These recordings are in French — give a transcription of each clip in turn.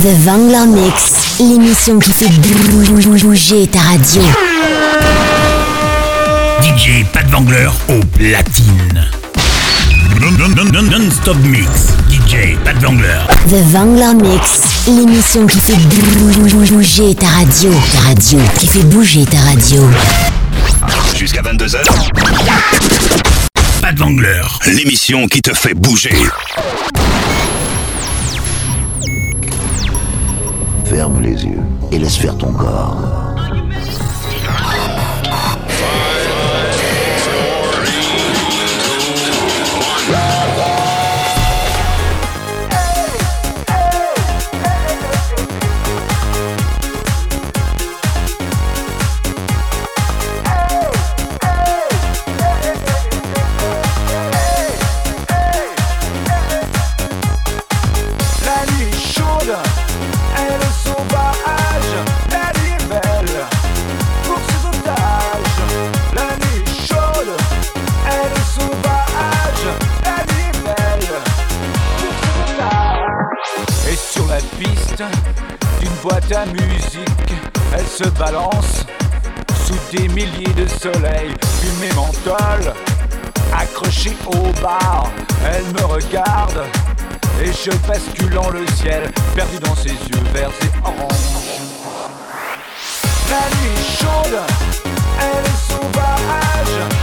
The Vangler Mix, l'émission qui fait bouger ta radio. DJ Pat Vangler au platine. Non-stop mix. DJ Pat Vangler. The Vangler Mix, l'émission qui fait bouger ta radio. Ta radio, qui fait bouger ta radio. Jusqu'à 22h. Pat Vangler. L'émission qui te fait bouger. Ferme les yeux et laisse faire ton corps. À musique, elle se balance sous des milliers de soleils, fumée menthol. Accrochée au bar, elle me regarde et je bascule dans le ciel, perdu dans ses yeux verts et oranges. La nuit chaude, elle est sauvage,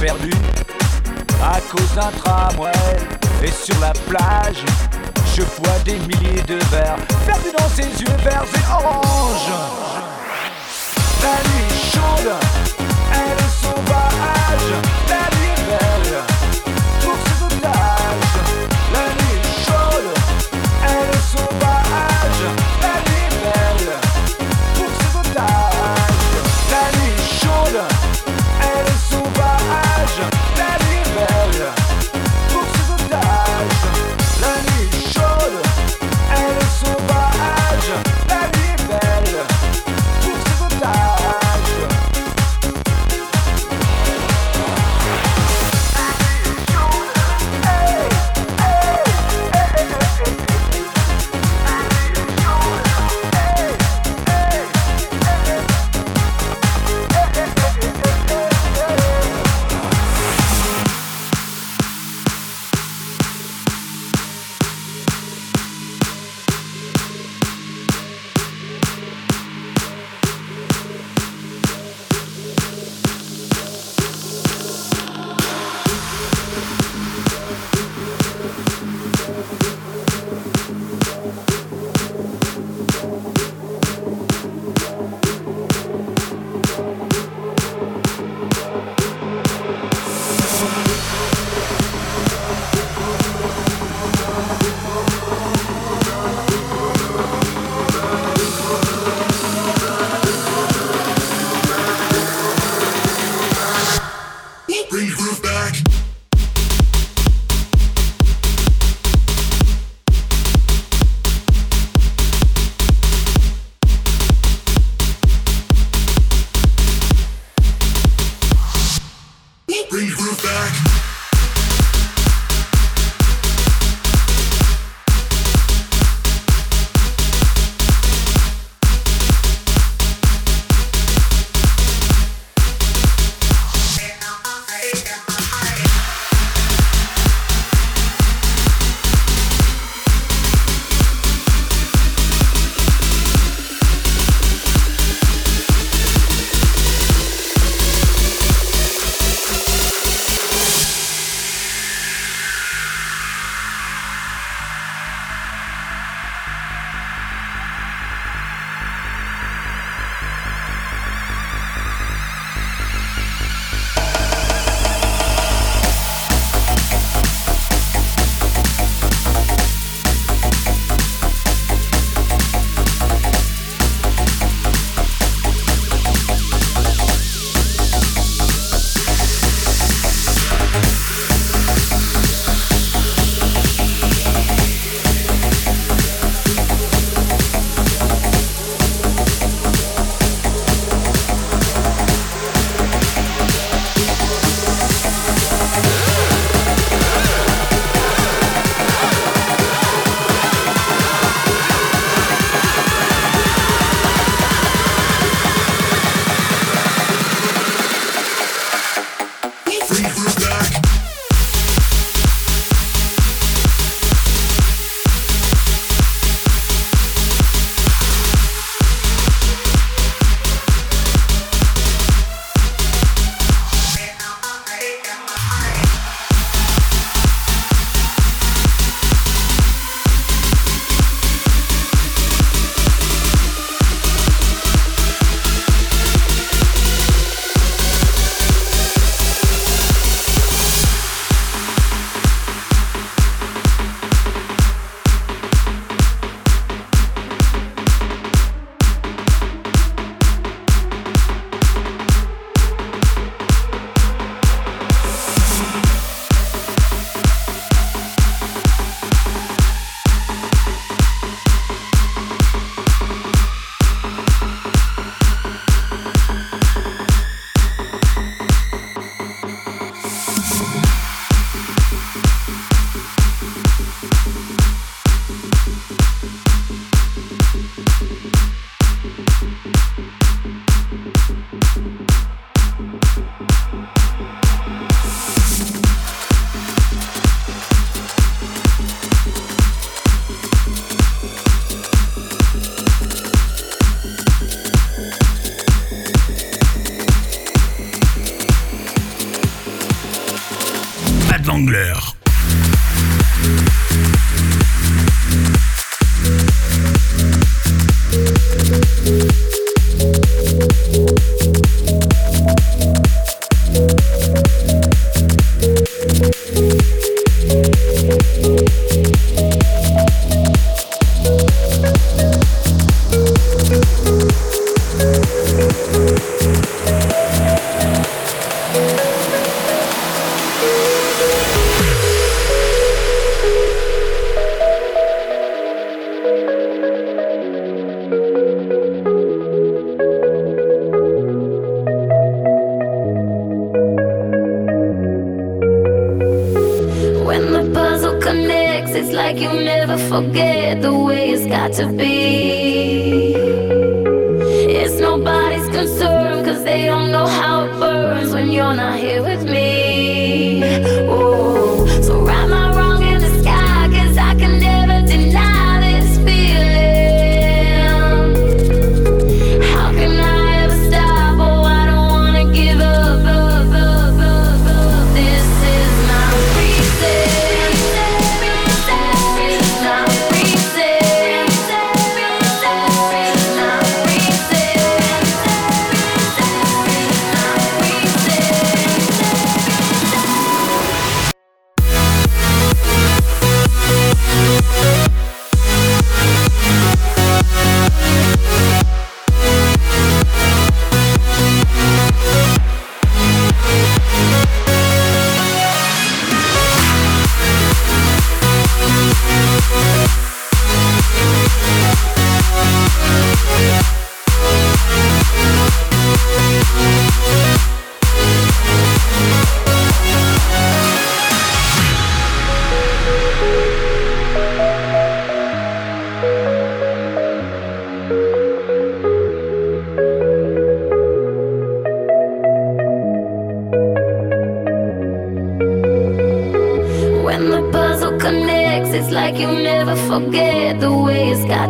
Perdue à cause d'un tramway. Et sur la plage, je bois des milliers de verres, perdu dans ses yeux verts et oranges. La nuit chaude,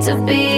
to be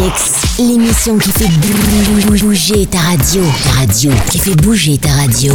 Mix, l'émission qui fait bouger ta radio. Ta radio, qui fait bouger ta radio.